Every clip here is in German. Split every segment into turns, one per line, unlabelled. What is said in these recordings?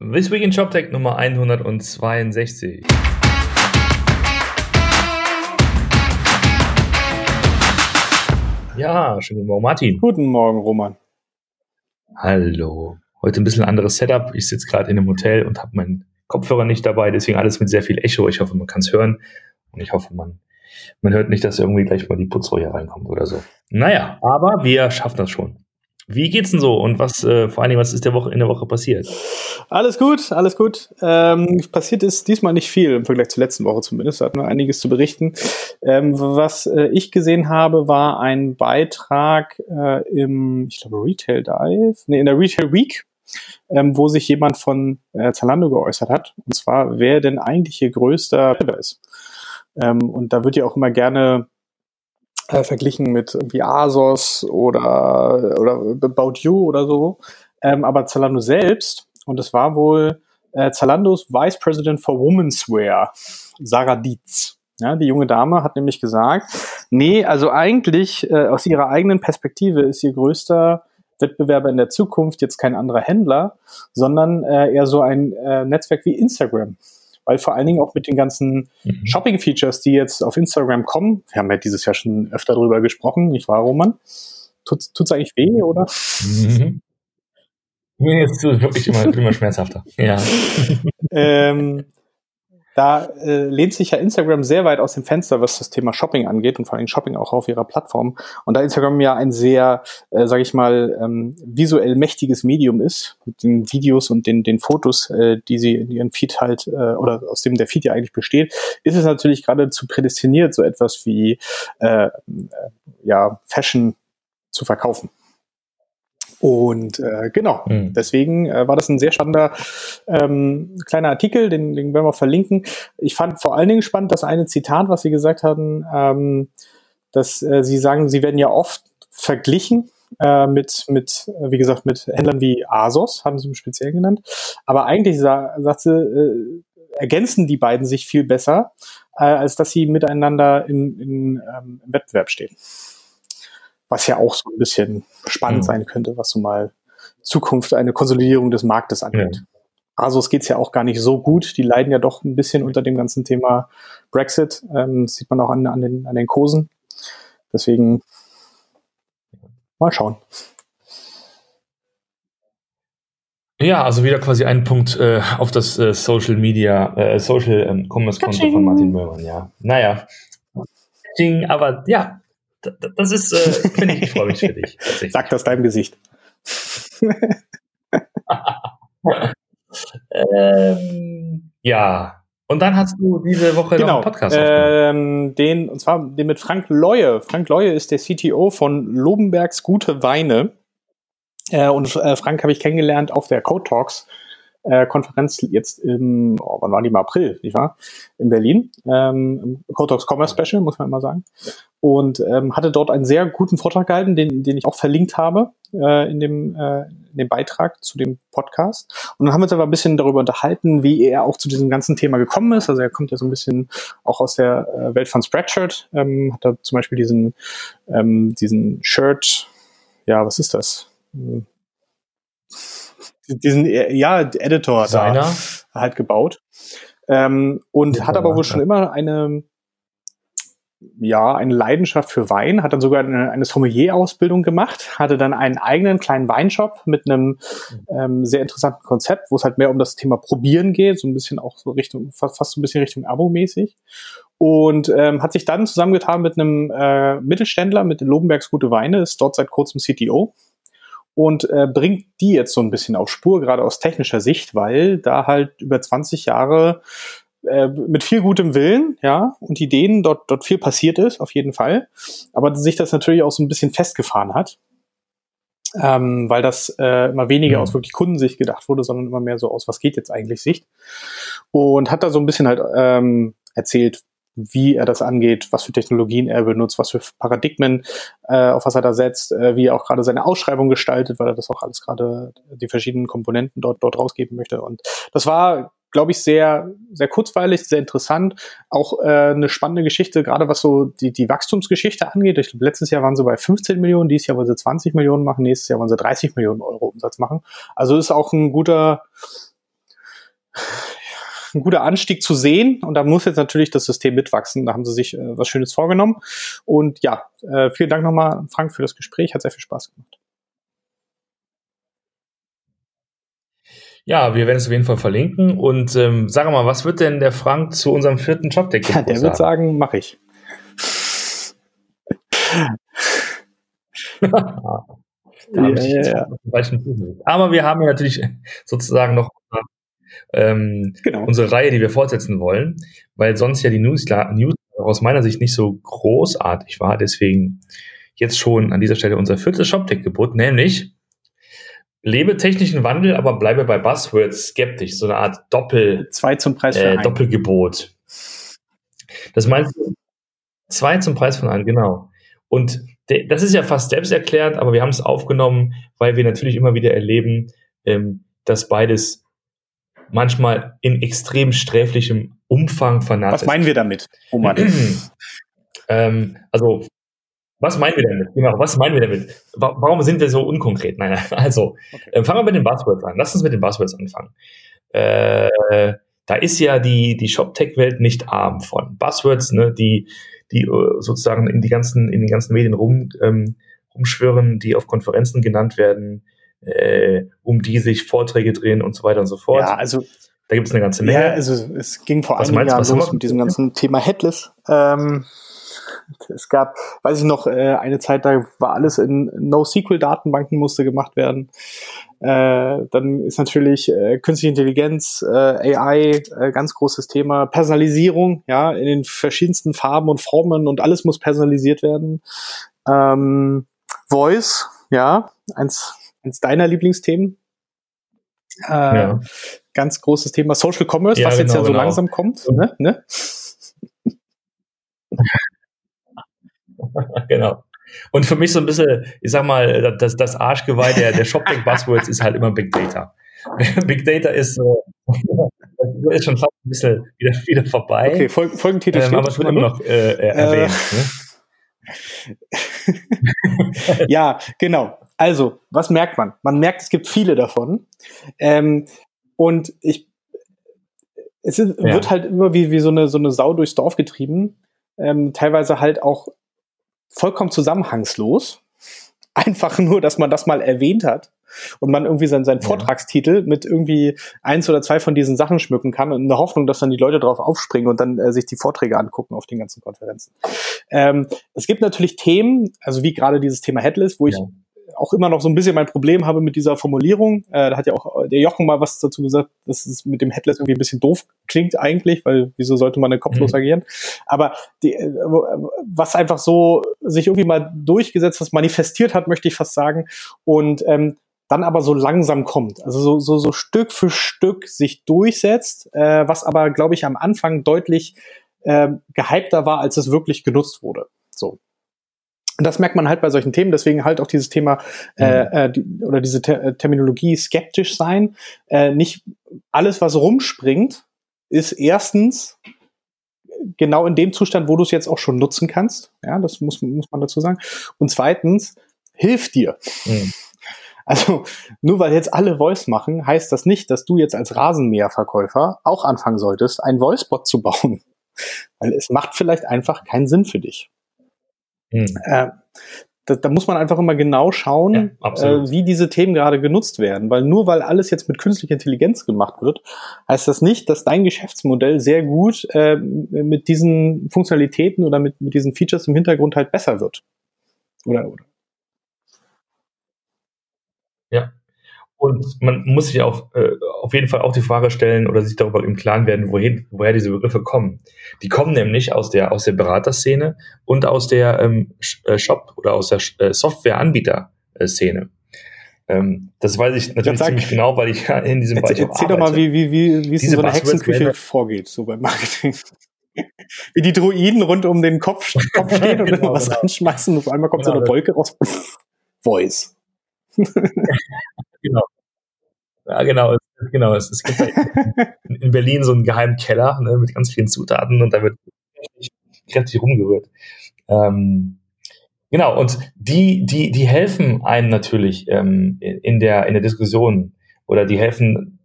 This Week in ShopTech Nummer 162. Ja, schönen guten Morgen, Martin.
Guten Morgen, Roman.
Hallo. Heute ein bisschen anderes Setup. Ich sitze gerade in einem Hotel und habe meinen Kopfhörer nicht dabei, deswegen alles mit sehr viel Echo. Ich hoffe, man kann es hören und ich hoffe, man, man hört nicht, dass irgendwie gleich mal die Putzfrau hier reinkommt oder so. Naja, aber wir schaffen das schon. Wie geht's denn so und was, äh, vor allen Dingen, was ist der Woche, in der Woche passiert?
Alles gut, alles gut. Ähm, passiert ist diesmal nicht viel im Vergleich zur letzten Woche zumindest. Da hatten wir einiges zu berichten. Ähm, was äh, ich gesehen habe, war ein Beitrag äh, im, ich glaube, Retail Dive, nee, in der Retail Week, ähm, wo sich jemand von äh, Zalando geäußert hat. Und zwar, wer denn eigentlich ihr größter ist. Ähm, und da wird ja auch immer gerne äh, verglichen mit irgendwie Asos oder, oder About You oder so. Ähm, aber Zalando selbst, und das war wohl äh, Zalandos Vice President for Women's Wear, Sarah Dietz. Ja, die junge Dame hat nämlich gesagt, nee, also eigentlich äh, aus ihrer eigenen Perspektive ist ihr größter Wettbewerber in der Zukunft jetzt kein anderer Händler, sondern äh, eher so ein äh, Netzwerk wie Instagram weil vor allen Dingen auch mit den ganzen mhm. Shopping-Features, die jetzt auf Instagram kommen, wir haben ja dieses Jahr schon öfter drüber gesprochen, nicht wahr, Roman? Tut es eigentlich weh, oder?
Mhm. Nee, es tut wirklich immer, immer schmerzhafter. Ja.
ähm, da äh, lehnt sich ja Instagram sehr weit aus dem Fenster, was das Thema Shopping angeht und vor allem Shopping auch auf ihrer Plattform. Und da Instagram ja ein sehr, äh, sage ich mal, ähm, visuell mächtiges Medium ist, mit den Videos und den, den Fotos, äh, die sie in ihren Feed halt, äh, oder aus dem der Feed ja eigentlich besteht, ist es natürlich geradezu prädestiniert, so etwas wie äh, äh, ja, Fashion zu verkaufen. Und äh, genau, mhm. deswegen äh, war das ein sehr spannender ähm, kleiner Artikel, den, den werden wir verlinken. Ich fand vor allen Dingen spannend das eine Zitat, was Sie gesagt hatten, ähm, dass äh, Sie sagen, Sie werden ja oft verglichen äh, mit, mit, wie gesagt, mit Händlern wie Asos, haben Sie im Speziellen genannt. Aber eigentlich, sa sagt sie, äh, ergänzen die beiden sich viel besser, äh, als dass sie miteinander in, in, ähm, im Wettbewerb stehen was ja auch so ein bisschen spannend mhm. sein könnte, was so mal Zukunft eine Konsolidierung des Marktes angeht. Ja. Also es geht's ja auch gar nicht so gut. Die leiden ja doch ein bisschen unter dem ganzen Thema Brexit. Ähm, das sieht man auch an, an, den, an den Kursen. Deswegen mal schauen.
Ja, also wieder quasi ein Punkt äh, auf das äh, Social Media, äh, Social ähm, Commerce Konto von Martin Möllmann, ja. Naja. Aber ja, das ist, äh, finde ich, ich freue mich für dich.
Sag das deinem Gesicht.
ähm, ja. Und dann hast du diese Woche
genau,
noch
einen Podcast ähm, den, und zwar den mit Frank Leue. Frank Leue ist der CTO von Lobenbergs Gute Weine. Äh, und äh, Frank habe ich kennengelernt auf der Code Talks äh, Konferenz jetzt im, oh, wann war die im April, nicht wahr? In Berlin, ähm, im Cotox Commerce Special, muss man immer sagen. Und ähm, hatte dort einen sehr guten Vortrag gehalten, den, den ich auch verlinkt habe äh, in, dem, äh, in dem Beitrag zu dem Podcast. Und dann haben wir uns aber ein bisschen darüber unterhalten, wie er auch zu diesem ganzen Thema gekommen ist. Also er kommt ja so ein bisschen auch aus der äh, Welt von Spreadshirt, ähm, hat da zum Beispiel diesen, ähm, diesen Shirt, ja, was ist das? Hm diesen ja Editor Designer. da halt gebaut ähm, und ja, hat aber wohl schon immer eine ja, eine Leidenschaft für Wein, hat dann sogar eine, eine Sommelier-Ausbildung gemacht, hatte dann einen eigenen kleinen Weinshop mit einem ähm, sehr interessanten Konzept, wo es halt mehr um das Thema Probieren geht, so ein bisschen auch so Richtung, fast, fast so ein bisschen Richtung Abo-mäßig. Und ähm, hat sich dann zusammengetan mit einem äh, Mittelständler, mit den Lobenbergs Gute Weine, ist dort seit kurzem CTO und äh, bringt die jetzt so ein bisschen auf Spur, gerade aus technischer Sicht, weil da halt über 20 Jahre äh, mit viel gutem Willen, ja, und Ideen dort, dort viel passiert ist, auf jeden Fall. Aber sich das natürlich auch so ein bisschen festgefahren hat. Ähm, weil das äh, immer weniger ja. aus wirklich Kundensicht gedacht wurde, sondern immer mehr so aus, was geht jetzt eigentlich Sicht. Und hat da so ein bisschen halt ähm, erzählt, wie er das angeht, was für Technologien er benutzt, was für Paradigmen, äh, auf was er da setzt, äh, wie er auch gerade seine Ausschreibung gestaltet, weil er das auch alles gerade die verschiedenen Komponenten dort dort rausgeben möchte. Und das war glaube ich, sehr, sehr kurzweilig, sehr interessant. Auch äh, eine spannende Geschichte, gerade was so die, die Wachstumsgeschichte angeht. Ich glaube, letztes Jahr waren sie bei 15 Millionen, dieses Jahr wollen sie 20 Millionen machen, nächstes Jahr wollen sie 30 Millionen Euro Umsatz machen. Also ist auch ein guter, ein guter Anstieg zu sehen. Und da muss jetzt natürlich das System mitwachsen. Da haben sie sich äh, was Schönes vorgenommen. Und ja, äh, vielen Dank nochmal, Frank, für das Gespräch. Hat sehr viel Spaß gemacht.
Ja, wir werden es auf jeden Fall verlinken. Und ähm, sag mal, was wird denn der Frank zu unserem vierten Jobdeck
ja, Der wird sagen, mache ich.
ja, ja, ja. Aber wir haben ja natürlich sozusagen noch ähm, genau. unsere Reihe, die wir fortsetzen wollen, weil sonst ja die News, News aus meiner Sicht nicht so großartig war. Deswegen jetzt schon an dieser Stelle unser viertes Shop-Deck-Gebot, nämlich lebe technischen Wandel, aber bleibe bei Buzzwords skeptisch. So eine Art Doppel,
zwei zum Preis
äh, Doppelgebot. Das meinst du? Zwei zum Preis von einem, genau. Und das ist ja fast selbsterklärend, aber wir haben es aufgenommen, weil wir natürlich immer wieder erleben, ähm, dass beides manchmal in extrem sträflichem Umfang vernachlässigt.
Was meinen wir damit,
Roman? ähm, also was meinen wir damit? Genau, was meinen wir damit? Warum sind wir so unkonkret? Nein, also, okay. äh, fangen wir mit den Buzzwords an. Lass uns mit den Buzzwords anfangen. Äh, da ist ja die, die Shop-Tech-Welt nicht arm von Buzzwords, ne, die, die äh, sozusagen in die ganzen, in den ganzen Medien rum, ähm, rumschwirren, die auf Konferenzen genannt werden, äh, um die sich Vorträge drehen und so weiter und so fort.
Ja, also
da gibt es eine ganze Menge.
Ja, also es ging vor einigen Jahren los mit diesem ganzen Thema Headless. Ähm, es gab, weiß ich noch, äh, eine Zeit, da war alles in NoSQL-Datenbanken musste gemacht werden. Äh, dann ist natürlich äh, künstliche Intelligenz, äh, AI, äh, ganz großes Thema. Personalisierung, ja, in den verschiedensten Farben und Formen und alles muss personalisiert werden. Ähm, Voice, ja, eins, eins deiner Lieblingsthemen. Äh, ja. Ganz großes Thema Social Commerce, ja, was genau, jetzt ja so genau. langsam kommt. Ne? Ne?
genau. Und für mich so ein bisschen, ich sag mal, das, das Arschgeweih der, der Shopback Buzzwords ist halt immer Big Data. Big Data ist, äh, ist schon fast ein bisschen wieder, wieder vorbei.
Okay, Fol Folgentitel
ähm, Aber es wird immer noch äh, äh, erwähnt.
Ne? ja, genau. Also, was merkt man? Man merkt, es gibt viele davon. Ähm, und ich, es ist, ja. wird halt immer wie, wie so, eine, so eine Sau durchs Dorf getrieben. Ähm, teilweise halt auch vollkommen zusammenhangslos. Einfach nur, dass man das mal erwähnt hat und man irgendwie seinen, seinen. Vortragstitel mit irgendwie eins oder zwei von diesen Sachen schmücken kann und in der Hoffnung, dass dann die Leute drauf aufspringen und dann äh, sich die Vorträge angucken auf den ganzen Konferenzen. Ähm, es gibt natürlich Themen, also wie gerade dieses Thema Headless, wo ich ja auch immer noch so ein bisschen mein Problem habe mit dieser Formulierung. Äh, da hat ja auch der Jochen mal was dazu gesagt, dass es mit dem Headless irgendwie ein bisschen doof klingt eigentlich, weil wieso sollte man denn kopflos mhm. agieren? Aber die, äh, was einfach so sich irgendwie mal durchgesetzt, was manifestiert hat, möchte ich fast sagen. Und ähm, dann aber so langsam kommt, also so, so, so Stück für Stück sich durchsetzt, äh, was aber, glaube ich, am Anfang deutlich äh, gehypter war, als es wirklich genutzt wurde. So. Und das merkt man halt bei solchen Themen, deswegen halt auch dieses Thema äh, mhm. äh, die, oder diese Ter äh, Terminologie skeptisch sein. Äh, nicht alles, was rumspringt, ist erstens genau in dem Zustand, wo du es jetzt auch schon nutzen kannst. Ja, das muss, muss man dazu sagen. Und zweitens, hilft dir. Mhm. Also nur weil jetzt alle Voice machen, heißt das nicht, dass du jetzt als Rasenmäherverkäufer auch anfangen solltest, einen Voicebot zu bauen. Weil es macht vielleicht einfach keinen Sinn für dich. Hm. Äh, da, da, muss man einfach immer genau schauen, ja, äh, wie diese Themen gerade genutzt werden. Weil nur weil alles jetzt mit künstlicher Intelligenz gemacht wird, heißt das nicht, dass dein Geschäftsmodell sehr gut äh, mit diesen Funktionalitäten oder mit, mit diesen Features im Hintergrund halt besser wird. Oder, oder?
Ja. Und man muss sich auch äh, auf jeden Fall auch die Frage stellen oder sich darüber im Klaren werden, wohin, woher diese Begriffe kommen. Die kommen nämlich aus der aus der Beraterszene und aus der ähm, äh, Shop oder aus der äh, Softwareanbieter-Szene. Ähm, das weiß ich natürlich ziemlich genau, weil ich ja in diesem
Bereich Erzähl doch mal, wie, wie, wie, wie es in so einer Hexenküche vorgeht, so beim Marketing. wie die Druiden rund um den Kopf, Kopf stehen und genau, immer was genau. anschmeißen und auf einmal kommt genau, so eine Wolke raus. Voice.
Genau. Ja, genau. genau. Es, es gibt in Berlin so einen geheimen Keller ne, mit ganz vielen Zutaten und da wird kräftig, kräftig rumgerührt. Ähm, genau, und die, die, die helfen einem natürlich ähm, in, der, in der Diskussion oder die helfen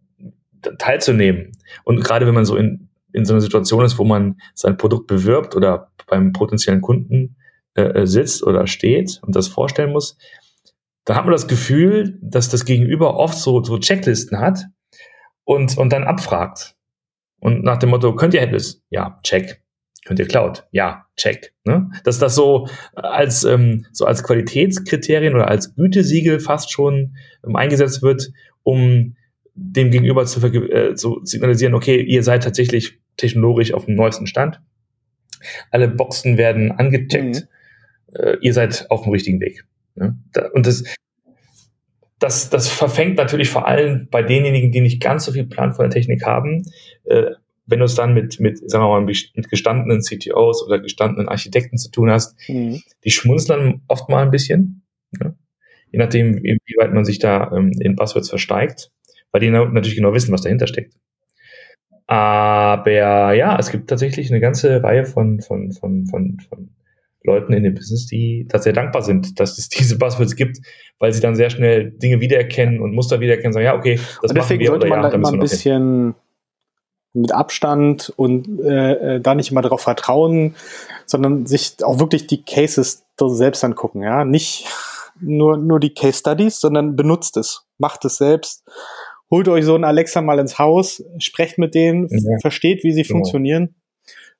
teilzunehmen. Und gerade wenn man so in, in so einer Situation ist, wo man sein Produkt bewirbt oder beim potenziellen Kunden äh, äh sitzt oder steht und das vorstellen muss, dann hat man das Gefühl, dass das Gegenüber oft so, so Checklisten hat und, und dann abfragt. Und nach dem Motto, könnt ihr Headless? Ja, check. Könnt ihr Cloud? Ja, check. Ne? Dass das so als, ähm, so als Qualitätskriterien oder als Gütesiegel fast schon ähm, eingesetzt wird, um dem Gegenüber zu, äh, zu signalisieren, okay, ihr seid tatsächlich technologisch auf dem neuesten Stand. Alle Boxen werden angecheckt. Mhm. Äh, ihr seid auf dem richtigen Weg. Und das, das, das verfängt natürlich vor allem bei denjenigen, die nicht ganz so viel Plan von der Technik haben. Äh, wenn du es dann mit, mit, sagen wir mal, mit gestandenen CTOs oder gestandenen Architekten zu tun hast, mhm. die schmunzeln oft mal ein bisschen. Je nachdem, wie weit man sich da ähm, in Buzzwords versteigt, weil die natürlich genau wissen, was dahinter steckt. Aber ja, es gibt tatsächlich eine ganze Reihe von, von, von, von, von Leuten in dem Business, die da sehr dankbar sind, dass es diese Buzzwords gibt, weil sie dann sehr schnell Dinge wiedererkennen und Muster wiedererkennen, sagen, ja, okay,
das und deswegen sollte man ja, da immer ein bisschen mit Abstand und äh, äh, da nicht immer darauf vertrauen, sondern sich auch wirklich die Cases selbst angucken, ja, nicht nur nur die Case Studies, sondern benutzt es, macht es selbst, holt euch so einen Alexa mal ins Haus, sprecht mit denen, ja. versteht, wie sie genau. funktionieren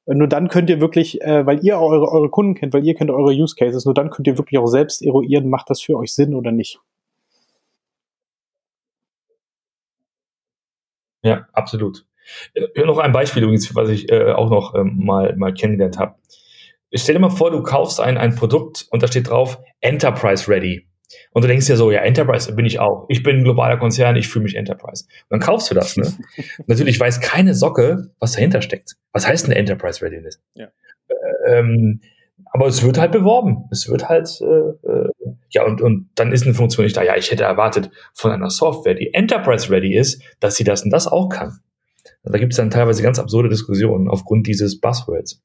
nur dann könnt ihr wirklich, äh, weil ihr eure, eure Kunden kennt, weil ihr kennt eure Use Cases, nur dann könnt ihr wirklich auch selbst eruieren, macht das für euch Sinn oder nicht.
Ja, absolut. Ja, noch ein Beispiel übrigens, was ich äh, auch noch ähm, mal, mal kennengelernt habe. Stell dir mal vor, du kaufst ein, ein Produkt und da steht drauf Enterprise Ready. Und du denkst ja so, ja, Enterprise bin ich auch. Ich bin ein globaler Konzern, ich fühle mich Enterprise. Und dann kaufst du das, ne? Natürlich weiß keine Socke, was dahinter steckt. Was heißt eine Enterprise Readiness? Ja. Ähm, aber es wird halt beworben. Es wird halt, äh, äh, ja, und, und dann ist eine Funktion nicht da. Ja, ich hätte erwartet von einer Software, die Enterprise Ready ist, dass sie das und das auch kann. Und da gibt es dann teilweise ganz absurde Diskussionen aufgrund dieses Buzzwords.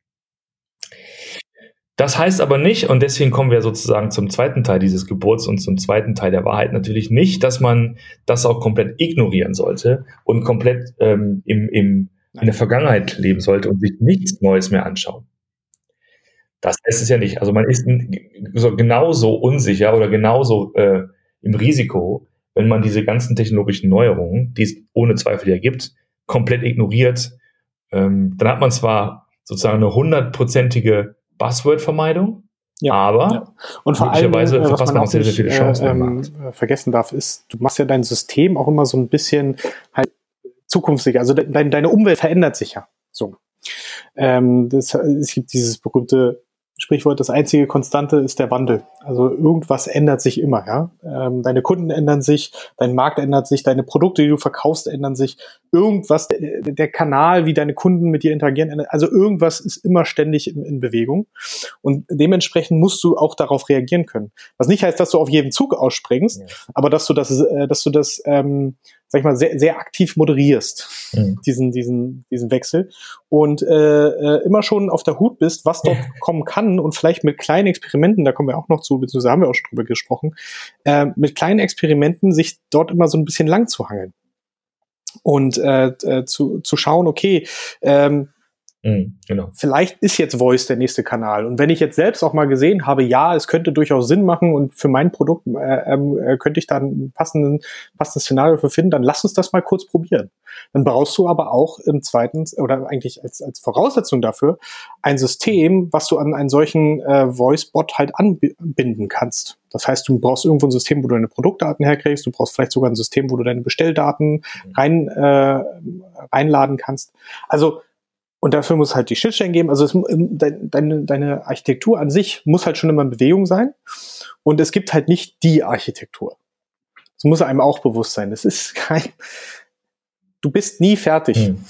Das heißt aber nicht, und deswegen kommen wir sozusagen zum zweiten Teil dieses Geburts und zum zweiten Teil der Wahrheit natürlich nicht, dass man das auch komplett ignorieren sollte und komplett ähm, im, im, in der Vergangenheit leben sollte und sich nichts Neues mehr anschauen. Das heißt es ja nicht. Also man ist so genauso unsicher oder genauso äh, im Risiko, wenn man diese ganzen technologischen Neuerungen, die es ohne Zweifel ja gibt, komplett ignoriert. Ähm, dann hat man zwar sozusagen eine hundertprozentige Buzzword-Vermeidung. Ja, aber ja.
und vor allem, äh, was man auch sehr, sehr viele Chancen äh, ähm, vergessen darf, ist, du machst ja dein System auch immer so ein bisschen halt zukunftssicher. Also de deine Umwelt verändert sich ja. So. Ähm, das, es gibt dieses berühmte Sprichwort, das einzige Konstante ist der Wandel. Also irgendwas ändert sich immer, ja. Ähm, deine Kunden ändern sich, dein Markt ändert sich, deine Produkte, die du verkaufst, ändern sich. Irgendwas, der, der Kanal, wie deine Kunden mit dir interagieren, ändert, also irgendwas ist immer ständig in, in, Bewegung. Und dementsprechend musst du auch darauf reagieren können. Was nicht heißt, dass du auf jeden Zug ausspringst, ja. aber dass du das, äh, dass du das ähm, sag ich mal, sehr, sehr aktiv moderierst, mhm. diesen, diesen, diesen Wechsel. Und äh, äh, immer schon auf der Hut bist, was dort kommen kann und vielleicht mit kleinen Experimenten, da kommen wir auch noch zu, beziehungsweise haben wir auch schon drüber gesprochen, äh, mit kleinen Experimenten sich dort immer so ein bisschen lang zu hangeln. Und äh, äh, zu, zu schauen, okay, ähm, Mhm, genau. Vielleicht ist jetzt Voice der nächste Kanal. Und wenn ich jetzt selbst auch mal gesehen habe, ja, es könnte durchaus Sinn machen und für mein Produkt äh, ähm, äh, könnte ich da ein passenden, passendes Szenario für finden, dann lass uns das mal kurz probieren. Dann brauchst du aber auch im zweiten oder eigentlich als, als Voraussetzung dafür ein System, was du an einen solchen äh, Voice-Bot halt anbinden kannst. Das heißt, du brauchst irgendwo ein System, wo du deine Produktdaten herkriegst. Du brauchst vielleicht sogar ein System, wo du deine Bestelldaten mhm. rein, äh, reinladen kannst. Also und dafür muss halt die Schnittstellen geben. Also es, ähm, deine, deine Architektur an sich muss halt schon immer in Bewegung sein. Und es gibt halt nicht die Architektur. Das muss einem auch bewusst sein. Das ist kein, du bist nie fertig. Hm.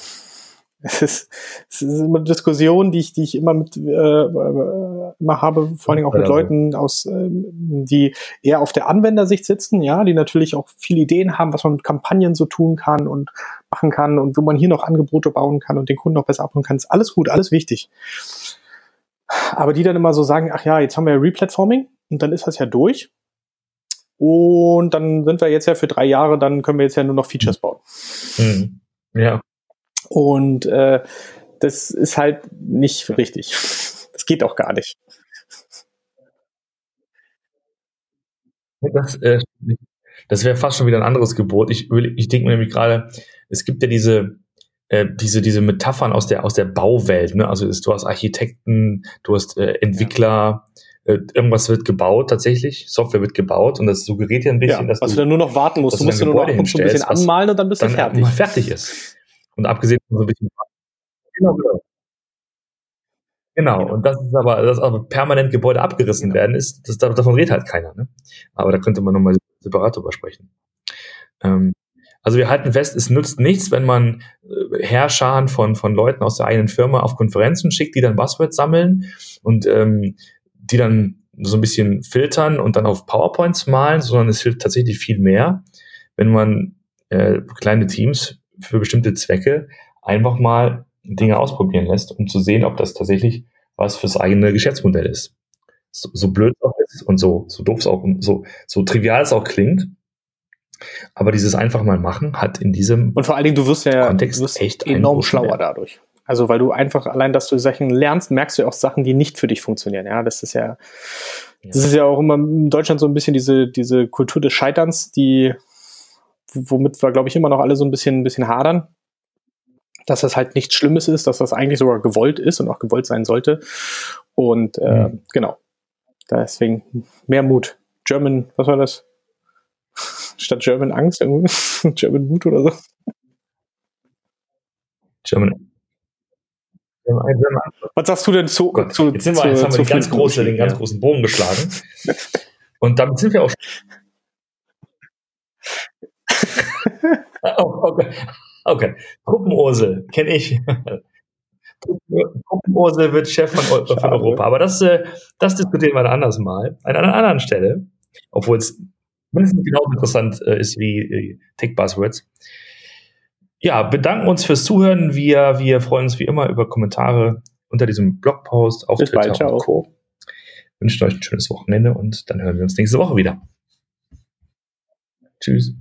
Es ist, es ist eine Diskussion, die ich, die ich immer mit äh, äh, immer habe, vor allen Dingen auch mit Leuten aus, äh, die eher auf der Anwendersicht sitzen, ja, die natürlich auch viele Ideen haben, was man mit Kampagnen so tun kann und machen kann und wo man hier noch Angebote bauen kann und den Kunden noch besser abholen kann. Ist alles gut, alles wichtig. Aber die dann immer so sagen, ach ja, jetzt haben wir ja Replatforming und dann ist das ja durch. Und dann sind wir jetzt ja für drei Jahre, dann können wir jetzt ja nur noch Features bauen. Mhm.
Ja.
Und äh, das ist halt nicht richtig. Das geht auch gar nicht.
Das, äh, das wäre fast schon wieder ein anderes Gebot. Ich, ich denke mir nämlich gerade, es gibt ja diese, äh, diese, diese Metaphern aus der, aus der Bauwelt. Ne? Also du hast Architekten, du hast äh, Entwickler, ja. äh, irgendwas wird gebaut tatsächlich, Software wird gebaut und das suggeriert ja ein bisschen,
ja, dass was du, du dann nur noch warten musst. Du musst du nur noch ein bisschen anmalen und dann bist du fertig.
fertig ist. Und abgesehen von so ein bisschen genau, genau. Genau, genau, und das ist aber, dass aber permanent Gebäude abgerissen genau. werden, ist, das, davon redet halt keiner. Ne? Aber da könnte man nochmal separat drüber sprechen. Ähm, also wir halten fest, es nützt nichts, wenn man äh, Herrscharen von, von Leuten aus der eigenen Firma auf Konferenzen schickt, die dann Buzzwords sammeln und ähm, die dann so ein bisschen filtern und dann auf PowerPoints malen, sondern es hilft tatsächlich viel mehr, wenn man äh, kleine Teams für bestimmte Zwecke einfach mal Dinge ausprobieren lässt, um zu sehen, ob das tatsächlich was fürs eigene Geschäftsmodell ist. So, so blöd auch ist und so, so doof es auch, so, so trivial es auch klingt. Aber dieses einfach mal machen hat in diesem
und vor allen Dingen du wirst ja Kontext wirst echt enorm schlauer dadurch. Also weil du einfach allein, dass du Sachen lernst, merkst du ja auch Sachen, die nicht für dich funktionieren. Ja, das ist ja, ja. das ist ja auch immer in Deutschland so ein bisschen diese diese Kultur des Scheiterns, die womit wir glaube ich immer noch alle so ein bisschen ein bisschen hadern dass das halt nichts Schlimmes ist, dass das eigentlich sogar gewollt ist und auch gewollt sein sollte. Und äh, mhm. genau. Deswegen mehr Mut. German, was war das? Statt German Angst, German Mut oder so.
German.
Was sagst du denn zu?
Gott, zu jetzt, sind wir, zu, jetzt haben wir die ganz große, den ganz ja. großen Bogen geschlagen. Und damit sind wir auch. oh, okay. Okay. Puppenursel, kenne ich. Puppenursel wird Chef von, von Europa. Aber das, äh, das diskutieren wir ein anderes Mal. An einer anderen Stelle. Obwohl es mindestens genauso interessant äh, ist wie äh, Tech Buzzwords. Ja, bedanken uns fürs Zuhören. Wir, wir freuen uns wie immer über Kommentare unter diesem Blogpost auf
Bis Twitter bald, und Co.
Wünschen euch ein schönes Wochenende und dann hören wir uns nächste Woche wieder. Tschüss.